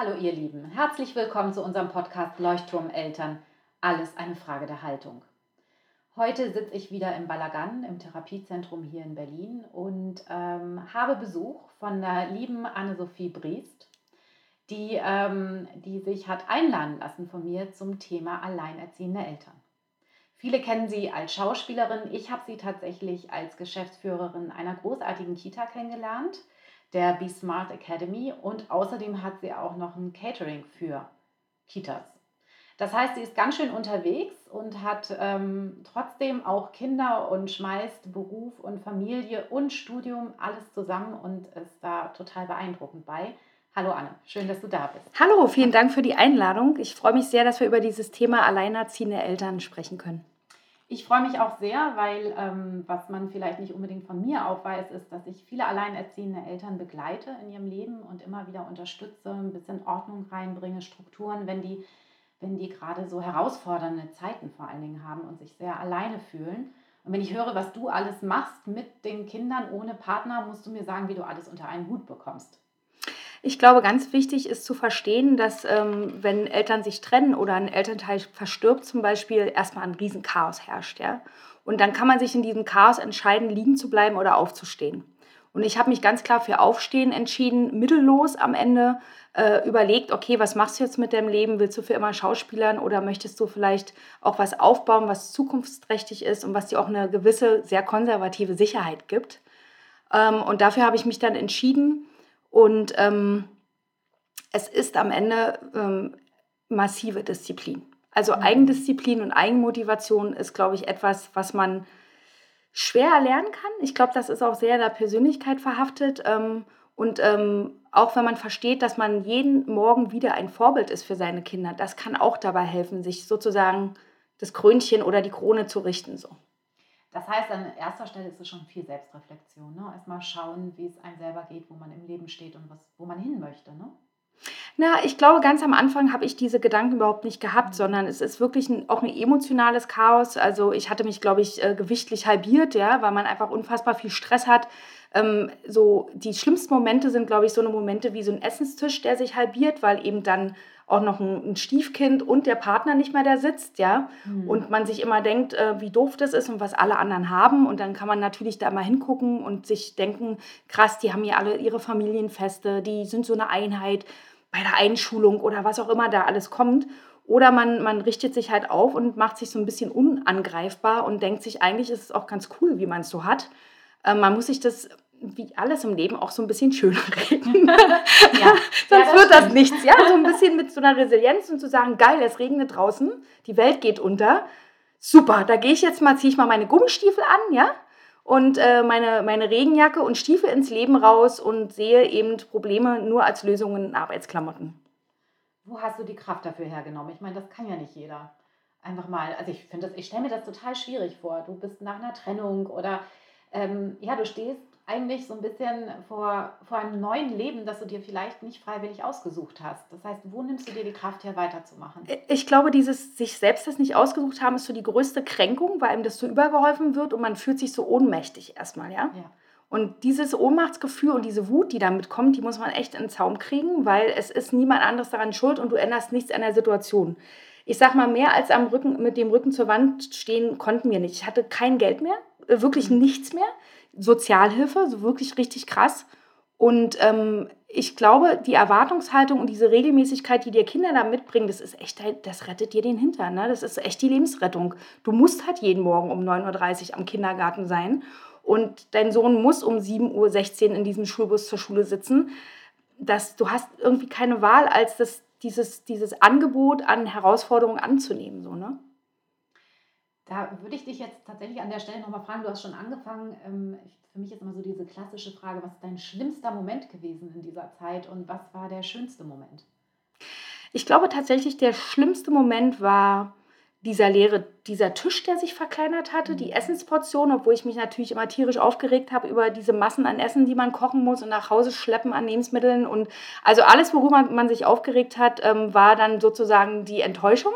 Hallo ihr Lieben, herzlich willkommen zu unserem Podcast Leuchtturm Eltern. Alles eine Frage der Haltung. Heute sitze ich wieder im Balagan, im Therapiezentrum hier in Berlin und ähm, habe Besuch von der lieben Anne-Sophie Briest, die, ähm, die sich hat einladen lassen von mir zum Thema alleinerziehende Eltern. Viele kennen sie als Schauspielerin. Ich habe sie tatsächlich als Geschäftsführerin einer großartigen Kita kennengelernt der Be Smart Academy und außerdem hat sie auch noch ein Catering für Kitas. Das heißt, sie ist ganz schön unterwegs und hat ähm, trotzdem auch Kinder und schmeißt Beruf und Familie und Studium alles zusammen und ist da total beeindruckend bei. Hallo Anne, schön, dass du da bist. Hallo, vielen Dank für die Einladung. Ich freue mich sehr, dass wir über dieses Thema alleinerziehende Eltern sprechen können. Ich freue mich auch sehr, weil ähm, was man vielleicht nicht unbedingt von mir aufweist, ist, dass ich viele alleinerziehende Eltern begleite in ihrem Leben und immer wieder unterstütze, ein bisschen Ordnung reinbringe, Strukturen, wenn die, wenn die gerade so herausfordernde Zeiten vor allen Dingen haben und sich sehr alleine fühlen. Und wenn ich höre, was du alles machst mit den Kindern ohne Partner, musst du mir sagen, wie du alles unter einen Hut bekommst. Ich glaube, ganz wichtig ist zu verstehen, dass ähm, wenn Eltern sich trennen oder ein Elternteil verstirbt zum Beispiel, erstmal ein Riesenchaos herrscht. Ja? Und dann kann man sich in diesem Chaos entscheiden, liegen zu bleiben oder aufzustehen. Und ich habe mich ganz klar für Aufstehen entschieden, mittellos am Ende äh, überlegt, okay, was machst du jetzt mit deinem Leben? Willst du für immer Schauspielern oder möchtest du vielleicht auch was aufbauen, was zukunftsträchtig ist und was dir auch eine gewisse, sehr konservative Sicherheit gibt? Ähm, und dafür habe ich mich dann entschieden, und ähm, es ist am Ende ähm, massive Disziplin. Also mhm. Eigendisziplin und Eigenmotivation ist, glaube ich, etwas, was man schwer erlernen kann. Ich glaube, das ist auch sehr in der Persönlichkeit verhaftet. Ähm, und ähm, auch wenn man versteht, dass man jeden Morgen wieder ein Vorbild ist für seine Kinder, das kann auch dabei helfen, sich sozusagen das Krönchen oder die Krone zu richten. So. Das heißt, an erster Stelle ist es schon viel Selbstreflexion. Ne? Erstmal schauen, wie es einem selber geht, wo man im Leben steht und was, wo man hin möchte. Ne? Na, ich glaube, ganz am Anfang habe ich diese Gedanken überhaupt nicht gehabt, mhm. sondern es ist wirklich ein, auch ein emotionales Chaos. Also ich hatte mich, glaube ich, äh, gewichtlich halbiert, ja, weil man einfach unfassbar viel Stress hat. Ähm, so die schlimmsten Momente sind, glaube ich, so eine Momente wie so ein Essenstisch, der sich halbiert, weil eben dann auch noch ein, ein Stiefkind und der Partner nicht mehr da sitzt, ja. Mhm. Und man sich immer denkt, äh, wie doof das ist und was alle anderen haben. Und dann kann man natürlich da mal hingucken und sich denken, krass, die haben ja alle ihre Familienfeste, die sind so eine Einheit bei der Einschulung oder was auch immer da alles kommt. Oder man, man richtet sich halt auf und macht sich so ein bisschen unangreifbar und denkt sich, eigentlich ist es auch ganz cool, wie man es so hat. Äh, man muss sich das wie alles im Leben auch so ein bisschen schöner reden. ja. Sonst ja, wird das nichts. Ja, so ein bisschen mit so einer Resilienz und zu sagen, geil, es regnet draußen, die Welt geht unter. Super, da gehe ich jetzt mal, ziehe ich mal meine Gummistiefel an, ja, und äh, meine, meine Regenjacke und Stiefel ins Leben raus und sehe eben Probleme nur als Lösungen in Arbeitsklamotten. Wo hast du die Kraft dafür hergenommen? Ich meine, das kann ja nicht jeder. Einfach mal, also ich finde das, ich stelle mir das total schwierig vor. Du bist nach einer Trennung oder ähm, ja, du stehst eigentlich so ein bisschen vor, vor einem neuen Leben, das du dir vielleicht nicht freiwillig ausgesucht hast. Das heißt, wo nimmst du dir die Kraft her, weiterzumachen? Ich glaube, dieses sich selbst das nicht ausgesucht haben, ist so die größte Kränkung, weil einem das so übergeholfen wird und man fühlt sich so ohnmächtig erstmal, ja? ja. Und dieses Ohnmachtsgefühl und diese Wut, die damit kommt, die muss man echt in den Zaum kriegen, weil es ist niemand anderes daran schuld und du änderst nichts an der Situation. Ich sag mal, mehr als am Rücken, mit dem Rücken zur Wand stehen konnten wir nicht. Ich hatte kein Geld mehr, äh, wirklich mhm. nichts mehr. Sozialhilfe, so wirklich richtig krass. Und ähm, ich glaube, die Erwartungshaltung und diese Regelmäßigkeit, die dir Kinder da mitbringen, das ist echt, das rettet dir den Hintern. Ne? Das ist echt die Lebensrettung. Du musst halt jeden Morgen um 9.30 Uhr am Kindergarten sein und dein Sohn muss um 7.16 Uhr in diesem Schulbus zur Schule sitzen. Das, du hast irgendwie keine Wahl, als das, dieses, dieses Angebot an Herausforderungen anzunehmen. So, ne? Da würde ich dich jetzt tatsächlich an der Stelle nochmal fragen, du hast schon angefangen, ähm, für mich ist immer so diese klassische Frage, was ist dein schlimmster Moment gewesen in dieser Zeit und was war der schönste Moment? Ich glaube tatsächlich, der schlimmste Moment war dieser leere, dieser Tisch, der sich verkleinert hatte, die mhm. Essensportion, obwohl ich mich natürlich immer tierisch aufgeregt habe über diese Massen an Essen, die man kochen muss und nach Hause schleppen an Lebensmitteln. Und also alles, worüber man sich aufgeregt hat, ähm, war dann sozusagen die Enttäuschung,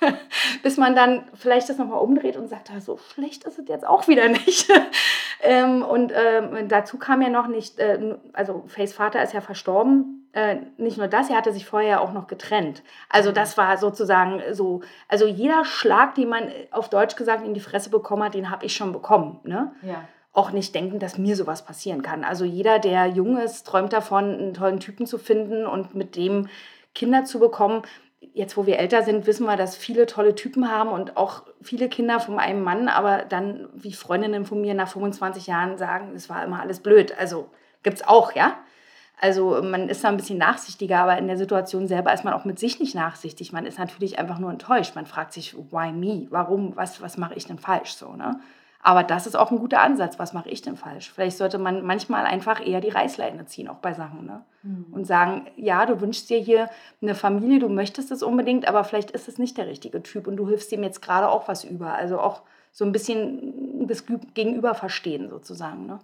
bis man dann vielleicht das nochmal umdreht und sagt, ah, so schlecht ist es jetzt auch wieder nicht. ähm, und ähm, dazu kam ja noch nicht, äh, also Fays Vater ist ja verstorben äh, nicht nur das, er hatte sich vorher auch noch getrennt. Also das war sozusagen so, also jeder Schlag, den man auf Deutsch gesagt in die Fresse bekommen hat, den habe ich schon bekommen. Ne? Ja. Auch nicht denken, dass mir sowas passieren kann. Also jeder, der jung ist, träumt davon, einen tollen Typen zu finden und mit dem Kinder zu bekommen. Jetzt, wo wir älter sind, wissen wir, dass viele tolle Typen haben und auch viele Kinder von einem Mann, aber dann, wie Freundinnen von mir nach 25 Jahren sagen, es war immer alles blöd. Also gibt es auch, ja. Also man ist da ein bisschen nachsichtiger, aber in der Situation selber ist man auch mit sich nicht nachsichtig. Man ist natürlich einfach nur enttäuscht. Man fragt sich, why me? Warum? Was, was mache ich denn falsch? So, ne? Aber das ist auch ein guter Ansatz. Was mache ich denn falsch? Vielleicht sollte man manchmal einfach eher die Reißleine ziehen, auch bei Sachen. Ne? Mhm. Und sagen, ja, du wünschst dir hier eine Familie, du möchtest es unbedingt, aber vielleicht ist es nicht der richtige Typ und du hilfst ihm jetzt gerade auch was über. Also auch so ein bisschen das Gegenüber verstehen sozusagen. Ne?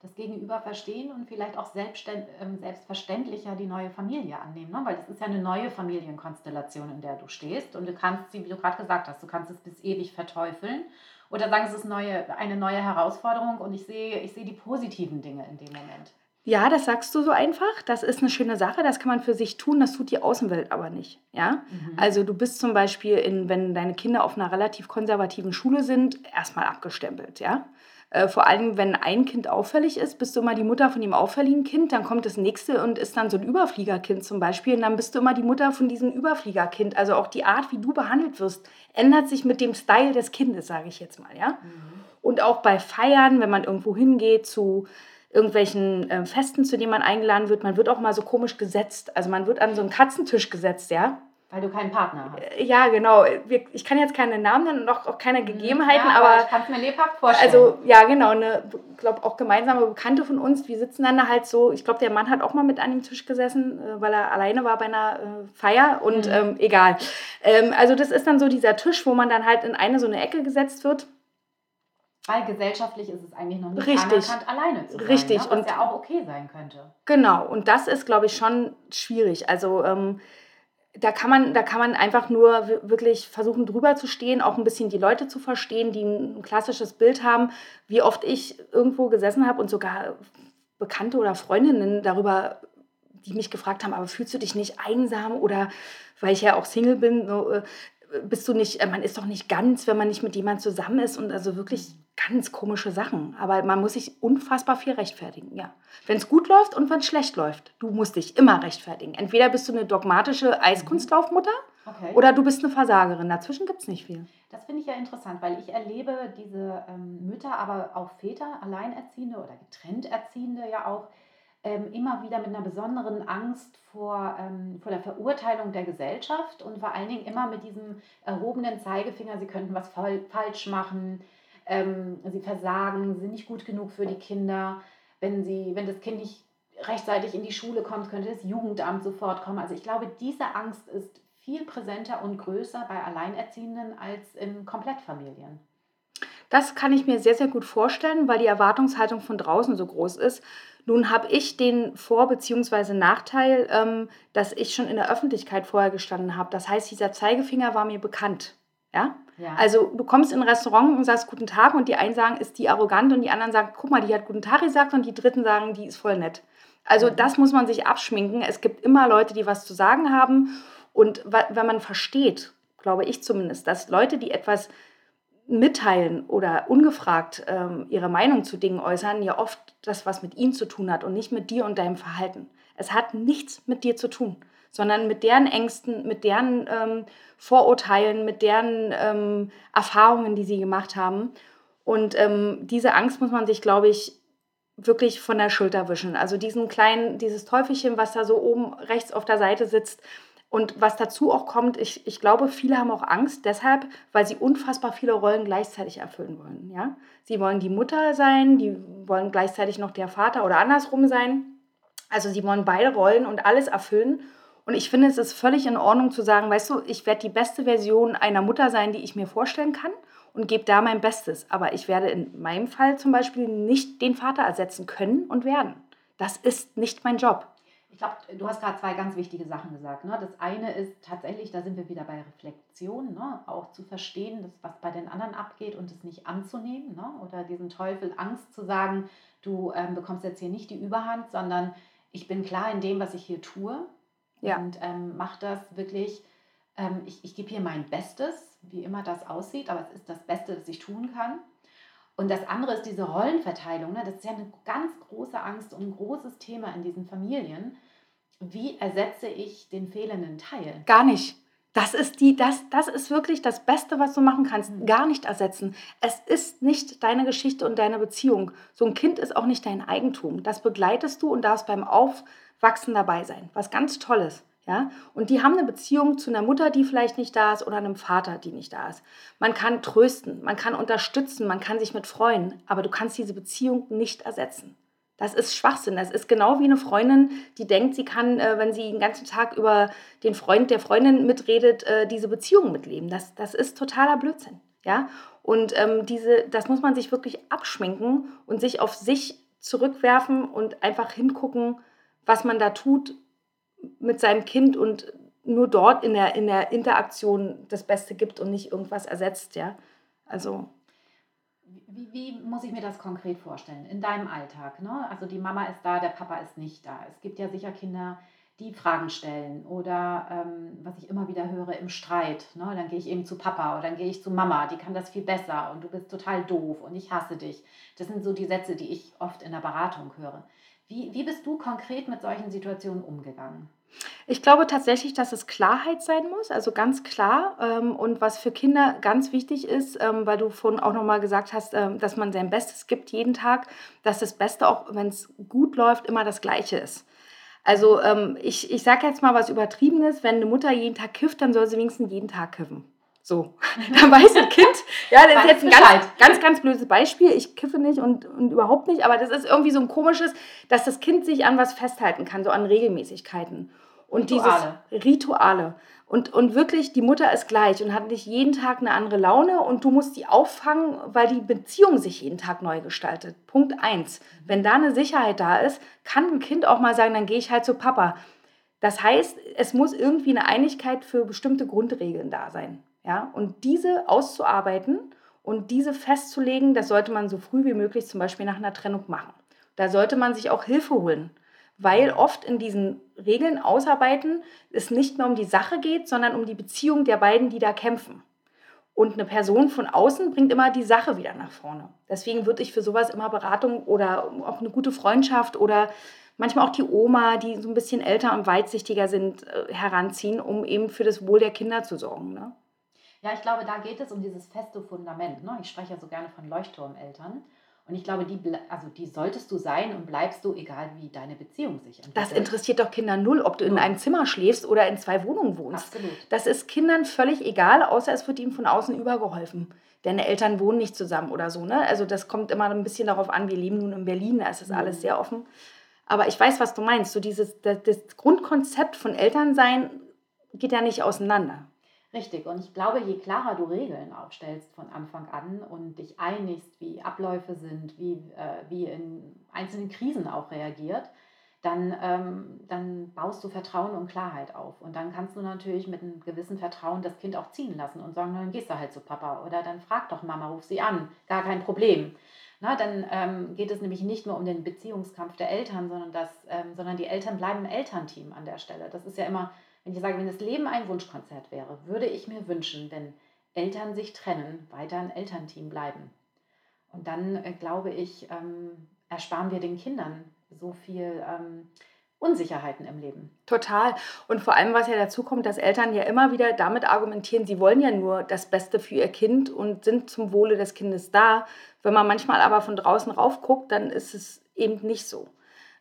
Das Gegenüber verstehen und vielleicht auch ähm, selbstverständlicher die neue Familie annehmen. Ne? Weil es ist ja eine neue Familienkonstellation, in der du stehst. Und du kannst sie, wie du gerade gesagt hast, du kannst es bis ewig verteufeln oder sagen, es ist neue, eine neue Herausforderung und ich sehe, ich sehe die positiven Dinge in dem Moment. Ja, das sagst du so einfach. Das ist eine schöne Sache. Das kann man für sich tun. Das tut die Außenwelt aber nicht. Ja? Mhm. Also du bist zum Beispiel, in, wenn deine Kinder auf einer relativ konservativen Schule sind, erstmal abgestempelt. Ja? Äh, vor allem, wenn ein Kind auffällig ist, bist du immer die Mutter von dem auffälligen Kind, dann kommt das nächste und ist dann so ein Überfliegerkind zum Beispiel und dann bist du immer die Mutter von diesem Überfliegerkind. Also auch die Art, wie du behandelt wirst, ändert sich mit dem Style des Kindes, sage ich jetzt mal, ja. Mhm. Und auch bei Feiern, wenn man irgendwo hingeht zu irgendwelchen äh, Festen, zu denen man eingeladen wird, man wird auch mal so komisch gesetzt. Also man wird an so einen Katzentisch gesetzt, ja. Weil du keinen Partner hast. Äh, ja, genau. Ich kann jetzt keine Namen nennen und auch keine mhm. Gegebenheiten, ja, aber, aber ich kann es mir lebhaft vorstellen. Also ja, genau. Eine, glaube auch gemeinsame Bekannte von uns. Wir sitzen dann da halt so. Ich glaube, der Mann hat auch mal mit an dem Tisch gesessen, äh, weil er alleine war bei einer äh, Feier und mhm. ähm, egal. Ähm, also das ist dann so dieser Tisch, wo man dann halt in eine so eine Ecke gesetzt wird. Weil gesellschaftlich ist es eigentlich noch nicht Richtig. anerkannt, alleine zu sein. Richtig. Ne? Was und ja auch okay sein könnte. Genau. Und das ist, glaube ich, schon schwierig. Also ähm, da kann man, da kann man einfach nur wirklich versuchen, drüber zu stehen, auch ein bisschen die Leute zu verstehen, die ein klassisches Bild haben, wie oft ich irgendwo gesessen habe und sogar Bekannte oder Freundinnen darüber, die mich gefragt haben, aber fühlst du dich nicht einsam oder weil ich ja auch Single bin, äh, bist du nicht, äh, man ist doch nicht ganz, wenn man nicht mit jemandem zusammen ist und also wirklich ganz komische Sachen. Aber man muss sich unfassbar viel rechtfertigen, ja. Wenn es gut läuft und wenn es schlecht läuft, du musst dich immer rechtfertigen. Entweder bist du eine dogmatische Eiskunstlaufmutter okay. oder du bist eine Versagerin. Dazwischen gibt es nicht viel. Das finde ich ja interessant, weil ich erlebe diese ähm, Mütter, aber auch Väter, Alleinerziehende oder getrennt Erziehende ja auch, ähm, immer wieder mit einer besonderen Angst vor, ähm, vor der Verurteilung der Gesellschaft und vor allen Dingen immer mit diesem erhobenen Zeigefinger, sie könnten was falsch machen, ähm, sie versagen, sind nicht gut genug für die Kinder. Wenn, sie, wenn das Kind nicht rechtzeitig in die Schule kommt, könnte das Jugendamt sofort kommen. Also ich glaube, diese Angst ist viel präsenter und größer bei Alleinerziehenden als in Komplettfamilien. Das kann ich mir sehr, sehr gut vorstellen, weil die Erwartungshaltung von draußen so groß ist. Nun habe ich den Vor- bzw. Nachteil, ähm, dass ich schon in der Öffentlichkeit vorher gestanden habe. Das heißt, dieser Zeigefinger war mir bekannt. Ja? Ja? Also du kommst in ein Restaurant und sagst Guten Tag und die einen sagen, ist die arrogant und die anderen sagen, guck mal, die hat Guten Tag gesagt und die dritten sagen, die ist voll nett. Also mhm. das muss man sich abschminken. Es gibt immer Leute, die was zu sagen haben und wenn man versteht, glaube ich zumindest, dass Leute, die etwas mitteilen oder ungefragt ähm, ihre Meinung zu Dingen äußern, ja oft das, was mit ihnen zu tun hat und nicht mit dir und deinem Verhalten. Es hat nichts mit dir zu tun, sondern mit deren Ängsten, mit deren ähm, Vorurteilen, mit deren ähm, Erfahrungen, die sie gemacht haben. Und ähm, diese Angst muss man sich, glaube ich, wirklich von der Schulter wischen. Also diesen kleinen, dieses Teufelchen, was da so oben rechts auf der Seite sitzt, und was dazu auch kommt, ich, ich glaube, viele haben auch Angst deshalb, weil sie unfassbar viele Rollen gleichzeitig erfüllen wollen. Ja? Sie wollen die Mutter sein, die wollen gleichzeitig noch der Vater oder andersrum sein. Also sie wollen beide Rollen und alles erfüllen. Und ich finde, es ist völlig in Ordnung zu sagen, weißt du, ich werde die beste Version einer Mutter sein, die ich mir vorstellen kann und gebe da mein Bestes. Aber ich werde in meinem Fall zum Beispiel nicht den Vater ersetzen können und werden. Das ist nicht mein Job ich glaube, du hast gerade zwei ganz wichtige Sachen gesagt. Ne? Das eine ist tatsächlich, da sind wir wieder bei Reflexion, ne? auch zu verstehen, dass, was bei den anderen abgeht und es nicht anzunehmen ne? oder diesen Teufel Angst zu sagen, du ähm, bekommst jetzt hier nicht die Überhand, sondern ich bin klar in dem, was ich hier tue Ja. und ähm, mache das wirklich, ähm, ich, ich gebe hier mein Bestes, wie immer das aussieht, aber es ist das Beste, das ich tun kann. Und das andere ist diese Rollenverteilung. Ne? Das ist ja eine ganz große Angst und ein großes Thema in diesen Familien. Wie ersetze ich den fehlenden Teil? Gar nicht. Das ist, die, das, das ist wirklich das Beste, was du machen kannst. Mhm. Gar nicht ersetzen. Es ist nicht deine Geschichte und deine Beziehung. So ein Kind ist auch nicht dein Eigentum. Das begleitest du und darfst beim Aufwachsen dabei sein. Was ganz Tolles. Ja? Und die haben eine Beziehung zu einer Mutter, die vielleicht nicht da ist, oder einem Vater, die nicht da ist. Man kann trösten, man kann unterstützen, man kann sich mit freuen, aber du kannst diese Beziehung nicht ersetzen. Das ist Schwachsinn. Das ist genau wie eine Freundin, die denkt, sie kann, äh, wenn sie den ganzen Tag über den Freund der Freundin mitredet, äh, diese Beziehung mitleben. Das, das ist totaler Blödsinn. Ja? Und ähm, diese, das muss man sich wirklich abschminken und sich auf sich zurückwerfen und einfach hingucken, was man da tut mit seinem Kind und nur dort in der, in der Interaktion das Beste gibt und nicht irgendwas ersetzt. Ja? Also Wie, wie muss ich mir das konkret vorstellen in deinem Alltag? Ne? Also die Mama ist da, der Papa ist nicht da. Es gibt ja sicher Kinder, die Fragen stellen oder ähm, was ich immer wieder höre im Streit. Ne? Dann gehe ich eben zu Papa oder dann gehe ich zu Mama, die kann das viel besser und du bist total doof und ich hasse dich. Das sind so die Sätze, die ich oft in der Beratung höre. Wie, wie bist du konkret mit solchen Situationen umgegangen? Ich glaube tatsächlich, dass es Klarheit sein muss, also ganz klar. Ähm, und was für Kinder ganz wichtig ist, ähm, weil du vorhin auch nochmal gesagt hast, ähm, dass man sein Bestes gibt jeden Tag, dass das Beste auch, wenn es gut läuft, immer das Gleiche ist. Also ähm, ich, ich sage jetzt mal was Übertriebenes, wenn eine Mutter jeden Tag kifft, dann soll sie wenigstens jeden Tag kiffen. So, dann weiß ein Kind, ja, das ist jetzt ein ganz, ganz, ganz blödes Beispiel. Ich kiffe nicht und, und überhaupt nicht, aber das ist irgendwie so ein komisches, dass das Kind sich an was festhalten kann, so an Regelmäßigkeiten. Und Rituale. dieses Rituale. Und, und wirklich, die Mutter ist gleich und hat nicht jeden Tag eine andere Laune und du musst die auffangen, weil die Beziehung sich jeden Tag neu gestaltet. Punkt eins. Wenn da eine Sicherheit da ist, kann ein Kind auch mal sagen, dann gehe ich halt zu Papa. Das heißt, es muss irgendwie eine Einigkeit für bestimmte Grundregeln da sein. Ja? Und diese auszuarbeiten und diese festzulegen, das sollte man so früh wie möglich zum Beispiel nach einer Trennung machen. Da sollte man sich auch Hilfe holen, weil oft in diesen Regeln ausarbeiten es nicht mehr um die Sache geht, sondern um die Beziehung der beiden, die da kämpfen. Und eine Person von außen bringt immer die Sache wieder nach vorne. Deswegen würde ich für sowas immer Beratung oder auch eine gute Freundschaft oder manchmal auch die Oma, die so ein bisschen älter und weitsichtiger sind, äh, heranziehen, um eben für das Wohl der Kinder zu sorgen. Ne? Ja, ich glaube, da geht es um dieses feste Fundament. Ne? Ich spreche ja so gerne von Leuchtturmeltern. Und ich glaube, die, also die solltest du sein und bleibst du, egal wie deine Beziehung sich entwickelt. Das interessiert doch Kinder null, ob du in einem Zimmer schläfst oder in zwei Wohnungen wohnst. Absolut. Das ist Kindern völlig egal, außer es wird ihnen von außen übergeholfen. Deine Eltern wohnen nicht zusammen oder so. Ne? Also das kommt immer ein bisschen darauf an. Wir leben nun in Berlin, da ist das Mhm. alles sehr offen. Aber ich weiß, was du meinst. So dieses, das, das Grundkonzept von Elternsein geht ja nicht auseinander. Richtig. Und ich glaube, je klarer du Regeln aufstellst von Anfang an und dich einigst, wie Abläufe sind, wie, äh, wie in einzelnen Krisen auch reagiert, dann, ähm, dann baust du Vertrauen und Klarheit auf. Und dann kannst du natürlich mit einem gewissen Vertrauen das Kind auch ziehen lassen und sagen, dann gehst du halt zu Papa oder dann frag doch Mama, ruf sie an, gar kein Problem. Na, dann ähm, geht es nämlich nicht nur um den Beziehungskampf der Eltern, sondern, das, ähm, sondern die Eltern bleiben Elternteam an der Stelle. Das ist ja immer, wenn ich sage, wenn das Leben ein Wunschkonzert wäre, würde ich mir wünschen, wenn Eltern sich trennen, weiter ein Elternteam bleiben. Und dann, äh, glaube ich, ähm, ersparen wir den Kindern so viel ähm, Unsicherheiten im Leben. Total. Und vor allem, was ja dazu kommt, dass Eltern ja immer wieder damit argumentieren, sie wollen ja nur das Beste für ihr Kind und sind zum Wohle des Kindes da. Wenn man manchmal aber von draußen raufguckt, dann ist es eben nicht so.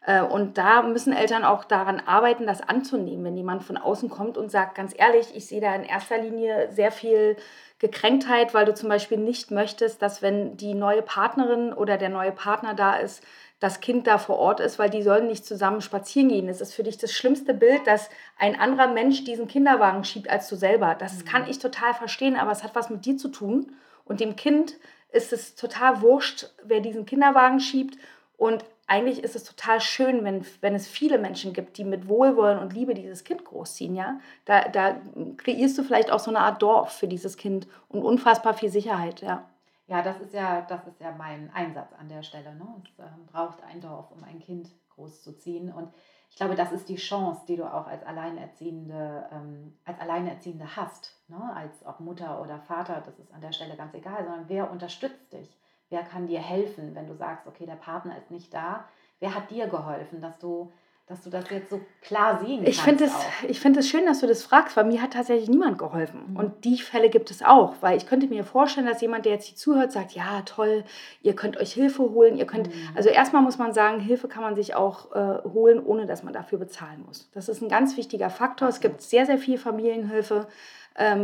Äh, Und da müssen Eltern auch daran arbeiten, das anzunehmen, wenn jemand von außen kommt und sagt, ganz ehrlich, ich sehe da in erster Linie sehr viel Gekränktheit, weil du zum Beispiel nicht möchtest, dass wenn die neue Partnerin oder der neue Partner da ist, das Kind da vor Ort ist, weil die sollen nicht zusammen spazieren gehen. Es ist für dich das schlimmste Bild, dass ein anderer Mensch diesen Kinderwagen schiebt als du selber. Das Mhm. kann ich total verstehen, aber es hat was mit dir zu tun. Und dem Kind ist es total wurscht, wer diesen Kinderwagen schiebt. Und eigentlich ist es total schön, wenn, wenn es viele Menschen gibt, die mit Wohlwollen und Liebe dieses Kind großziehen. Ja? Da, da kreierst du vielleicht auch so eine Art Dorf für dieses Kind und unfassbar viel Sicherheit. Ja. Ja, das ist ja, das ist ja mein Einsatz an der Stelle. Ne? Es ähm, braucht ein Dorf, um ein Kind großzuziehen. Und ich glaube, das ist die Chance, die du auch als Alleinerziehende, ähm, als Alleinerziehende hast, ne? als auch Mutter oder Vater, das ist an der Stelle ganz egal, sondern wer unterstützt dich? Wer kann dir helfen, wenn du sagst, okay, der Partner ist nicht da? Wer hat dir geholfen, dass du dass du das jetzt so klar sehen ich kannst. Es, ich finde es schön, dass du das fragst, weil mir hat tatsächlich niemand geholfen. Mhm. Und die Fälle gibt es auch, weil ich könnte mir vorstellen, dass jemand, der jetzt hier zuhört, sagt, ja, toll, ihr könnt euch Hilfe holen, ihr könnt, mhm. also erstmal muss man sagen, Hilfe kann man sich auch äh, holen, ohne dass man dafür bezahlen muss. Das ist ein ganz wichtiger Faktor. Es gibt sehr, sehr viel Familienhilfe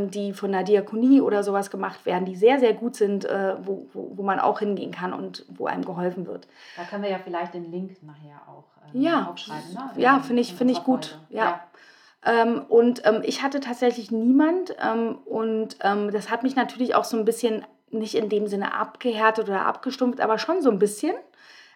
die von der Diakonie oder sowas gemacht werden, die sehr, sehr gut sind, äh, wo, wo, wo, man auch hingehen kann und wo einem geholfen wird. Da können wir ja vielleicht den Link nachher auch ähm, ja. aufschreiben. Ne? Ja, finde ich, find ich gut. Ja. ja. Ähm, und ähm, ich hatte tatsächlich niemand ähm, und ähm, das hat mich natürlich auch so ein bisschen nicht in dem Sinne abgehärtet oder abgestumpft, aber schon so ein bisschen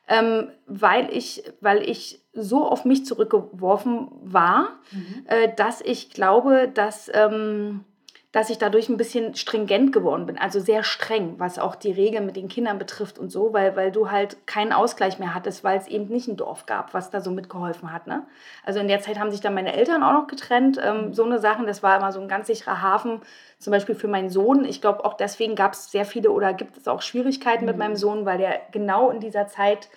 ähm, weil, ich, weil ich so auf mich zurückgeworfen war, mhm. äh, dass ich glaube, dass, ähm, dass ich dadurch ein bisschen stringent geworden bin, also sehr streng, was auch die Regeln mit den Kindern betrifft und so, weil, weil du halt keinen Ausgleich mehr hattest, weil es eben nicht ein Dorf gab, was da so mitgeholfen hat. Ne? Also in der Zeit haben sich dann meine Eltern auch noch getrennt, ähm, mhm. so eine Sachen, das war immer so ein ganz sicherer Hafen, zum Beispiel für meinen Sohn. Ich glaube, auch deswegen gab es sehr viele oder gibt es auch Schwierigkeiten mhm. mit meinem Sohn, weil der genau in dieser Zeit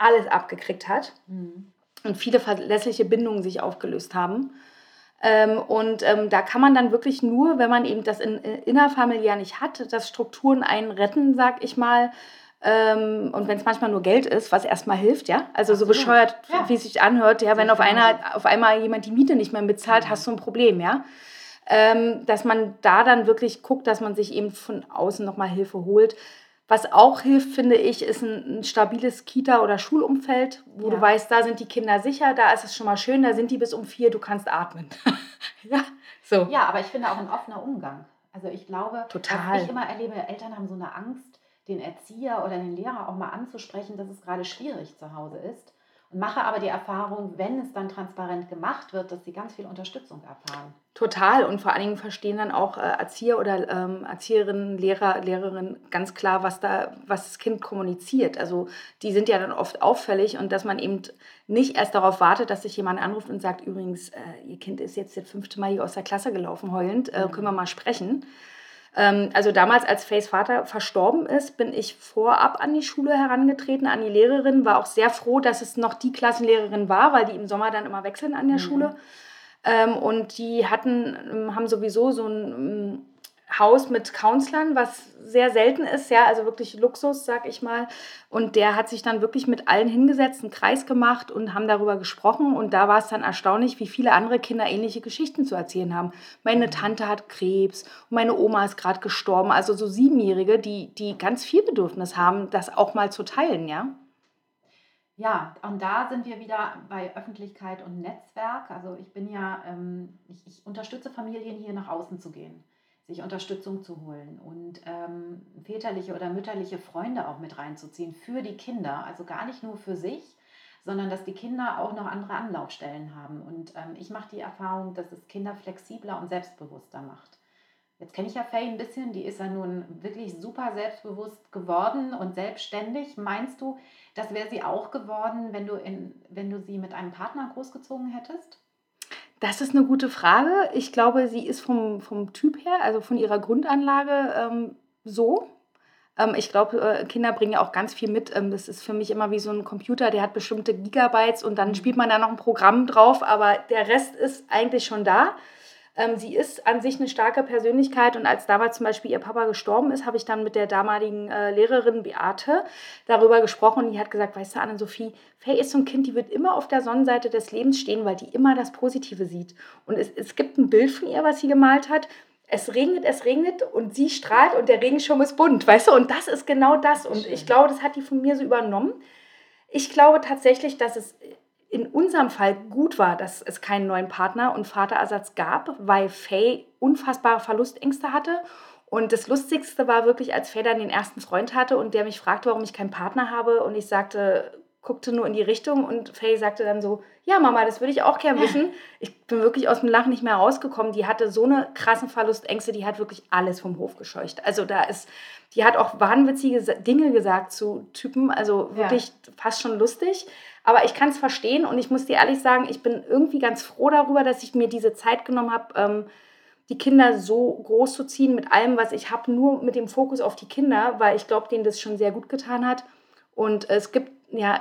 alles abgekriegt hat mhm. Und viele verlässliche Bindungen sich aufgelöst haben. Ähm, und ähm, da kann man dann wirklich nur, wenn man eben das in, in, innerfamiliär nicht hat, dass Strukturen einen retten, sag ich mal. Ähm, und wenn es manchmal nur Geld ist, was erstmal hilft, ja. Also so bescheuert, ja. wie es sich anhört, ja, wenn auf, einer, auf einmal jemand die Miete nicht mehr bezahlt, mhm. hast du ein Problem, ja. Ähm, dass man da dann wirklich guckt, dass man sich eben von außen nochmal Hilfe holt. Was auch hilft, finde ich, ist ein, ein stabiles Kita- oder Schulumfeld, wo ja. du weißt, da sind die Kinder sicher, da ist es schon mal schön, da sind die bis um vier, du kannst atmen. ja, so. Ja, aber ich finde auch ein offener Umgang. Also ich glaube, Total. was ich immer erlebe, Eltern haben so eine Angst, den Erzieher oder den Lehrer auch mal anzusprechen, dass es gerade schwierig zu Hause ist mache aber die Erfahrung, wenn es dann transparent gemacht wird, dass sie ganz viel Unterstützung erfahren. Total und vor allen Dingen verstehen dann auch äh, Erzieher oder ähm, Erzieherinnen, Lehrer, Lehrerinnen ganz klar, was da, was das Kind kommuniziert. Also die sind ja dann oft auffällig und dass man eben nicht erst darauf wartet, dass sich jemand anruft und sagt, übrigens, äh, ihr Kind ist jetzt das fünfte Mal hier aus der Klasse gelaufen, heulend, äh, können wir mal sprechen also damals, als Fays Vater verstorben ist, bin ich vorab an die Schule herangetreten, an die Lehrerin, war auch sehr froh, dass es noch die Klassenlehrerin war, weil die im Sommer dann immer wechseln an der mhm. Schule. Ähm, und die hatten, ähm, haben sowieso so ein Haus mit Counselern, was sehr selten ist, ja, also wirklich Luxus, sag ich mal. Und der hat sich dann wirklich mit allen hingesetzt, einen Kreis gemacht und haben darüber gesprochen. Und da war es dann erstaunlich, wie viele andere Kinder ähnliche Geschichten zu erzählen haben. Meine mhm. Tante hat Krebs und meine Oma ist gerade gestorben. Also so Siebenjährige, die, die ganz viel Bedürfnis haben, das auch mal zu teilen, ja. Ja, und da sind wir wieder bei Öffentlichkeit und Netzwerk. Also ich bin ja, ähm, ich, ich unterstütze Familien hier nach außen zu gehen sich Unterstützung zu holen und ähm, väterliche oder mütterliche Freunde auch mit reinzuziehen für die Kinder. Also gar nicht nur für sich, sondern dass die Kinder auch noch andere Anlaufstellen haben. Und ähm, ich mache die Erfahrung, dass es Kinder flexibler und selbstbewusster macht. Jetzt kenne ich ja Faye ein bisschen, die ist ja nun wirklich super selbstbewusst geworden und selbstständig. Meinst du, das wäre sie auch geworden, wenn du, in, wenn du sie mit einem Partner großgezogen hättest? Das ist eine gute Frage. Ich glaube, sie ist vom, vom Typ her, also von ihrer Grundanlage ähm, so. Ähm, ich glaube, äh, Kinder bringen ja auch ganz viel mit. Ähm, das ist für mich immer wie so ein Computer, der hat bestimmte Gigabytes und dann mhm. spielt man da noch ein Programm drauf, aber der Rest ist eigentlich schon da. Ähm, sie ist an sich eine starke Persönlichkeit und als damals zum Beispiel ihr Papa gestorben ist, habe ich dann mit der damaligen äh, Lehrerin Beate darüber gesprochen und die hat gesagt, weißt du, Anne-Sophie, Faye ist so ein Kind, die wird immer auf der Sonnenseite des Lebens stehen, weil die immer das Positive sieht. Und es, es gibt ein Bild von ihr, was sie gemalt hat, es regnet, es regnet und sie strahlt und der Regenschirm ist bunt, weißt du? Und das ist genau das. Und ich glaube, das hat die von mir so übernommen. Ich glaube tatsächlich, dass es in unserem Fall gut war, dass es keinen neuen Partner und Vaterersatz gab, weil Faye unfassbare Verlustängste hatte. Und das Lustigste war wirklich, als Faye dann den ersten Freund hatte und der mich fragte, warum ich keinen Partner habe. Und ich sagte, guckte nur in die Richtung und Faye sagte dann so, ja Mama, das würde ich auch gern wissen. Ich bin wirklich aus dem Lachen nicht mehr rausgekommen. Die hatte so eine krassen Verlustängste, die hat wirklich alles vom Hof gescheucht. Also da ist, die hat auch wahnwitzige Dinge gesagt zu Typen, also wirklich ja. fast schon lustig. Aber ich kann es verstehen und ich muss dir ehrlich sagen, ich bin irgendwie ganz froh darüber, dass ich mir diese Zeit genommen habe, ähm, die Kinder so groß zu ziehen mit allem, was ich habe, nur mit dem Fokus auf die Kinder, weil ich glaube, denen das schon sehr gut getan hat. Und es gibt ja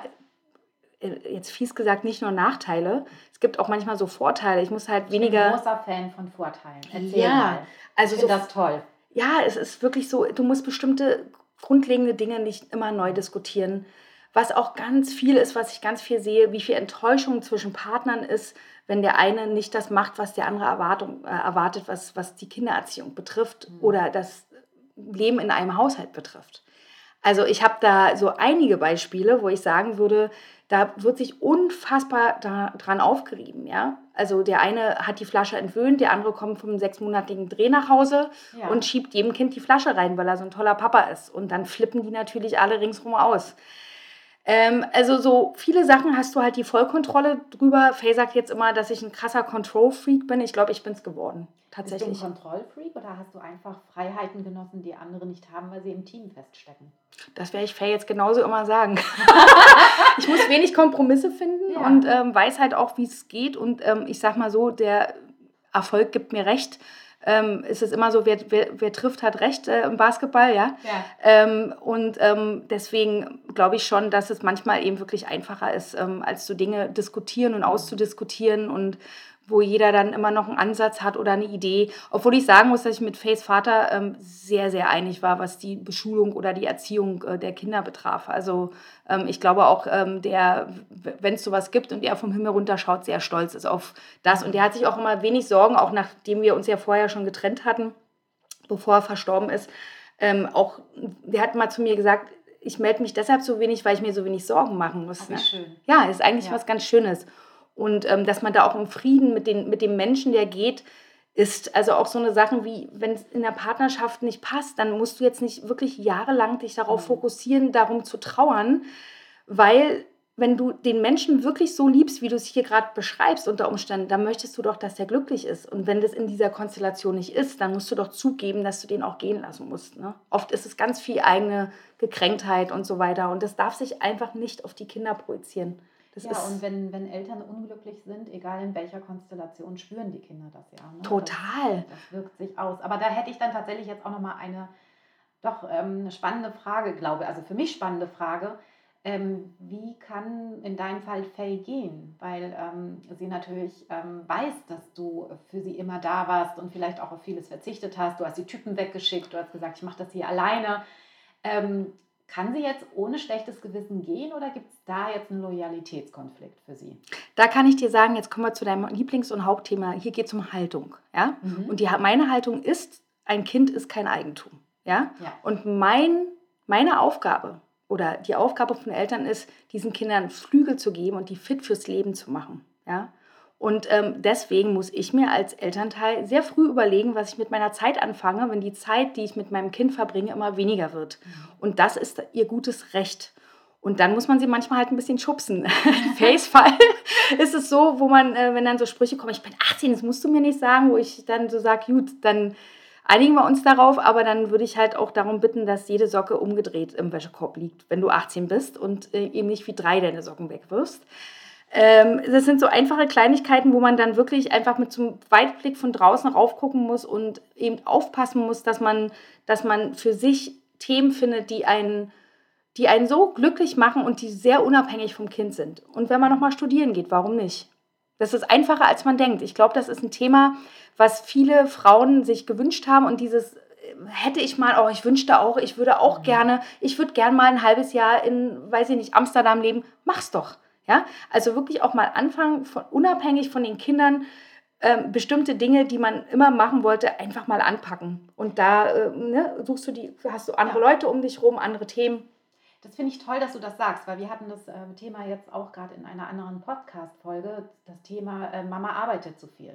äh, jetzt fies gesagt nicht nur Nachteile, es gibt auch manchmal so Vorteile. Ich muss halt weniger. Ich bin ein großer Fan von Vorteilen. Erzähl ja, mal. Also ich so, das toll. Ja, es ist wirklich so, du musst bestimmte grundlegende Dinge nicht immer neu diskutieren. Was auch ganz viel ist, was ich ganz viel sehe, wie viel Enttäuschung zwischen Partnern ist, wenn der eine nicht das macht, was der andere Erwartung, äh, erwartet, was, was die Kindererziehung betrifft mhm. oder das Leben in einem Haushalt betrifft. Also ich habe da so einige Beispiele, wo ich sagen würde, da wird sich unfassbar dran aufgerieben, ja. Also der eine hat die Flasche entwöhnt, der andere kommt vom sechsmonatigen Dreh nach Hause ja. und schiebt jedem Kind die Flasche rein, weil er so ein toller Papa ist. Und dann flippen die natürlich alle ringsrum aus. Ähm, also so viele Sachen hast du halt die Vollkontrolle drüber. Faye sagt jetzt immer, dass ich ein krasser Control-Freak bin. Ich glaube, ich bin es geworden. Tatsächlich. Bist du ein Kontrollfreak oder hast du einfach Freiheiten genossen, die andere nicht haben, weil sie im Team feststecken? Das werde ich Faye jetzt genauso immer sagen. ich muss wenig Kompromisse finden ja. und ähm, weiß halt auch, wie es geht. Und ähm, ich sag mal so, der Erfolg gibt mir recht ähm, ist es immer so, wer, wer, wer trifft, hat recht äh, im Basketball, ja. ja. Ähm, und ähm, deswegen glaube ich schon, dass es manchmal eben wirklich einfacher ist, ähm, als so Dinge diskutieren und auszudiskutieren und wo jeder dann immer noch einen Ansatz hat oder eine Idee. Obwohl ich sagen muss, dass ich mit Fays Vater ähm, sehr, sehr einig war, was die Beschulung oder die Erziehung äh, der Kinder betraf. Also ähm, ich glaube auch, ähm, der, wenn es sowas gibt und er vom Himmel runterschaut, sehr stolz ist auf das. Und der hat sich auch immer wenig Sorgen, auch nachdem wir uns ja vorher schon getrennt hatten, bevor er verstorben ist. Ähm, auch, der hat mal zu mir gesagt, ich melde mich deshalb so wenig, weil ich mir so wenig Sorgen machen muss. Ne? schön. Ja, ist eigentlich ja. was ganz Schönes. Und ähm, dass man da auch im Frieden mit, den, mit dem Menschen, der geht, ist. Also auch so eine Sache wie, wenn es in der Partnerschaft nicht passt, dann musst du jetzt nicht wirklich jahrelang dich darauf mhm. fokussieren, darum zu trauern, weil wenn du den Menschen wirklich so liebst, wie du es hier gerade beschreibst unter Umständen, dann möchtest du doch, dass er glücklich ist. Und wenn das in dieser Konstellation nicht ist, dann musst du doch zugeben, dass du den auch gehen lassen musst. Ne? Oft ist es ganz viel eigene Gekränktheit und so weiter. Und das darf sich einfach nicht auf die Kinder projizieren. Das ja, und wenn, wenn Eltern unglücklich sind, egal in welcher Konstellation, spüren die Kinder das ja. Ne? Total. Das, das, wirkt sich aus. Aber da hätte ich dann tatsächlich jetzt auch nochmal eine doch ähm, eine spannende Frage, glaube ich. Also für mich spannende Frage. Ähm, wie kann in deinem Fall Faye gehen? Weil ähm, sie natürlich ähm, weiß, dass du für sie immer da warst und vielleicht auch auf vieles verzichtet hast. Du hast die Typen weggeschickt, du hast gesagt, ich mache das hier alleine. Kann sie jetzt ohne schlechtes Gewissen gehen oder gibt es da jetzt einen Loyalitätskonflikt für sie? Da kann ich dir sagen, jetzt kommen wir zu deinem Lieblings- und Hauptthema. Hier geht es um Haltung. Ja? Mhm. Und die, meine Haltung ist, ein Kind ist kein Eigentum. Ja? ja. Und mein, meine Aufgabe oder die Aufgabe von Eltern ist, diesen Kindern Flügel zu geben und die fit fürs Leben zu machen. Ja? Und ähm, deswegen muss ich mir als Elternteil sehr früh überlegen, was ich mit meiner Zeit anfange, wenn die Zeit, die ich mit meinem Kind verbringe, immer weniger wird. Mhm. Und das ist ihr gutes Recht. Und dann muss man sie manchmal halt ein bisschen schubsen. Facefall ist es so, wo man, äh, wenn dann so Sprüche kommen, ich bin 18, das musst du mir nicht sagen, wo ich dann so sage, gut, dann einigen wir uns darauf, aber dann würde ich halt auch darum bitten, dass jede Socke umgedreht im Wäschekorb liegt, wenn du 18 bist und äh, eben nicht wie drei deine Socken wegwirfst. Ähm, das sind so einfache Kleinigkeiten, wo man dann wirklich einfach mit so einem Weitblick von draußen raufgucken muss und eben aufpassen muss, dass man, dass man für sich Themen findet, die einen, die einen so glücklich machen und die sehr unabhängig vom Kind sind. Und wenn man nochmal studieren geht, warum nicht? Das ist einfacher, als man denkt. Ich glaube, das ist ein Thema, was viele Frauen sich gewünscht haben und dieses äh, hätte ich mal, oh, ich wünschte auch, ich würde auch mhm. gerne, ich würde gerne mal ein halbes Jahr in, weiß ich nicht, Amsterdam leben. Mach's doch. Ja? Also wirklich auch mal anfangen, von, unabhängig von den Kindern, ähm, bestimmte Dinge, die man immer machen wollte, einfach mal anpacken. Und da äh, ne, suchst du die, hast du andere ja. Leute um dich rum, andere Themen. Das finde ich toll, dass du das sagst, weil wir hatten das äh, Thema jetzt auch gerade in einer anderen Podcast-Folge, das Thema äh, Mama arbeitet zu viel.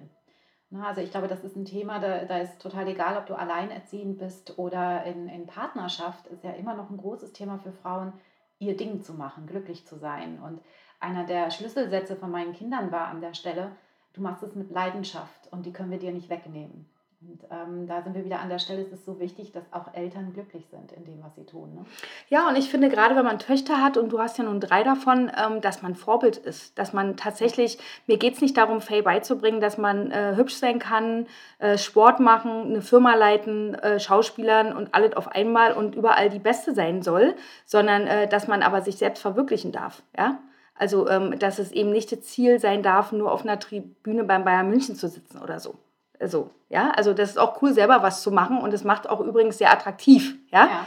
Na, also ich glaube, das ist ein Thema, da, da ist total egal, ob du alleinerziehend bist oder in, in Partnerschaft, ist ja immer noch ein großes Thema für Frauen, ihr Ding zu machen, glücklich zu sein. Und einer der Schlüsselsätze von meinen Kindern war an der Stelle, du machst es mit Leidenschaft und die können wir dir nicht wegnehmen. Und ähm, da sind wir wieder an der Stelle, es ist so wichtig, dass auch Eltern glücklich sind in dem, was sie tun. Ne? Ja, und ich finde gerade, wenn man Töchter hat und du hast ja nun drei davon, ähm, dass man Vorbild ist. Dass man tatsächlich, mir geht es nicht darum, Faye beizubringen, dass man äh, hübsch sein kann, äh, Sport machen, eine Firma leiten, äh, Schauspielern und alles auf einmal und überall die Beste sein soll, sondern äh, dass man aber sich selbst verwirklichen darf. Ja? Also, ähm, dass es eben nicht das Ziel sein darf, nur auf einer Tribüne beim Bayern München zu sitzen oder so. Also, ja, also das ist auch cool, selber was zu machen und es macht auch übrigens sehr attraktiv, ja. ja.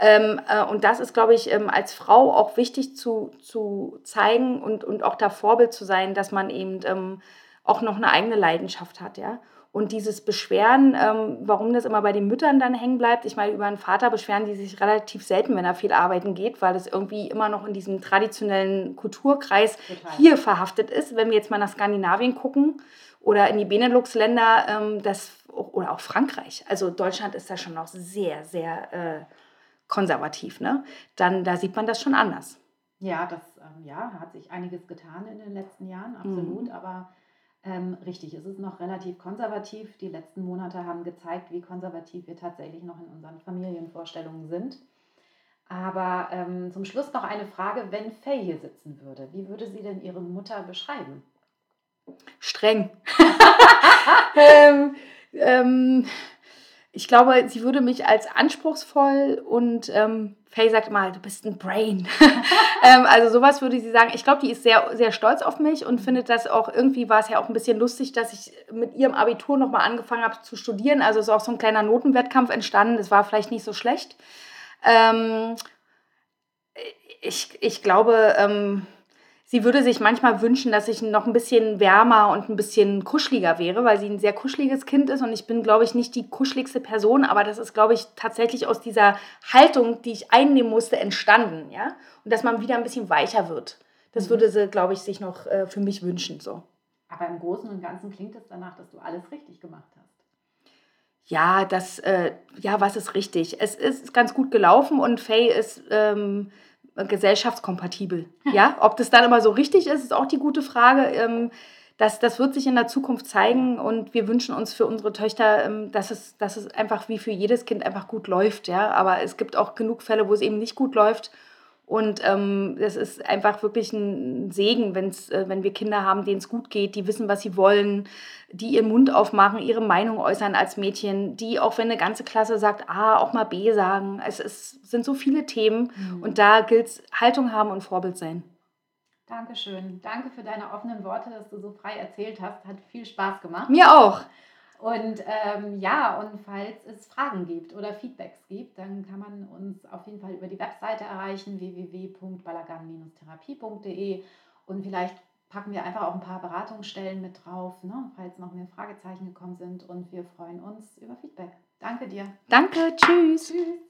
Ähm, äh, und das ist, glaube ich, ähm, als Frau auch wichtig zu, zu zeigen und, und auch da Vorbild zu sein, dass man eben ähm, auch noch eine eigene Leidenschaft hat, ja. Und dieses Beschweren, ähm, warum das immer bei den Müttern dann hängen bleibt, ich meine, über einen Vater beschweren die sich relativ selten, wenn er viel arbeiten geht, weil das irgendwie immer noch in diesem traditionellen Kulturkreis Total. hier verhaftet ist. Wenn wir jetzt mal nach Skandinavien gucken oder in die Benelux-Länder ähm, oder auch Frankreich, also Deutschland ist da schon noch sehr, sehr äh, konservativ, ne? dann da sieht man das schon anders. Ja, das ähm, ja, hat sich einiges getan in den letzten Jahren, absolut, mhm. aber ähm, richtig, es ist noch relativ konservativ. Die letzten Monate haben gezeigt, wie konservativ wir tatsächlich noch in unseren Familienvorstellungen sind. Aber ähm, zum Schluss noch eine Frage, wenn Faye hier sitzen würde, wie würde sie denn ihre Mutter beschreiben? Streng. ähm, ähm, ich glaube, sie würde mich als anspruchsvoll und ähm, Faye sagt mal, du bist ein Brain. ähm, also sowas würde sie sagen. Ich glaube, die ist sehr, sehr stolz auf mich und findet das auch, irgendwie war es ja auch ein bisschen lustig, dass ich mit ihrem Abitur nochmal angefangen habe zu studieren. Also ist auch so ein kleiner Notenwettkampf entstanden. Das war vielleicht nicht so schlecht. Ähm, ich, ich glaube, ähm, sie würde sich manchmal wünschen, dass ich noch ein bisschen wärmer und ein bisschen kuscheliger wäre, weil sie ein sehr kuscheliges Kind ist und ich bin, glaube ich, nicht die kuscheligste Person, aber das ist, glaube ich, tatsächlich aus dieser Haltung, die ich einnehmen musste, entstanden, ja, und dass man wieder ein bisschen weicher wird. Das mhm. würde sie, glaube ich, sich noch äh, für mich wünschen, so. Aber im Großen und Ganzen klingt es danach, dass du alles richtig gemacht hast. Ja, das, äh, ja, was ist richtig? Es ist ganz gut gelaufen und Faye ist ähm, gesellschaftskompatibel. Ja, ob das dann immer so richtig ist, ist auch die gute Frage. Ähm, das, das wird sich in der Zukunft zeigen und wir wünschen uns für unsere Töchter, ähm, dass, es, dass es einfach wie für jedes Kind einfach gut läuft. Ja? Aber es gibt auch genug Fälle, wo es eben nicht gut läuft und ähm, das ist einfach wirklich ein Segen, wenn's, äh, wenn wir Kinder haben, denen es gut geht, die wissen, was sie wollen, die ihren Mund aufmachen, ihre Meinung äußern als Mädchen, die, auch wenn eine ganze Klasse sagt A, auch mal B sagen. Es ist, sind so viele Themen mhm. und da gilt es Haltung haben und Vorbild sein. Dankeschön. Danke für deine offenen Worte, dass du so frei erzählt hast. Hat viel Spaß gemacht. Mir auch. Und ähm, ja, und falls es Fragen gibt oder Feedbacks gibt, dann kann man uns auf jeden Fall über die Webseite erreichen, www.balagan-therapie.de und vielleicht packen wir einfach auch ein paar Beratungsstellen mit drauf, ne, falls noch mehr Fragezeichen gekommen sind und wir freuen uns über Feedback. Danke dir. Danke, tschüss. Tschüss.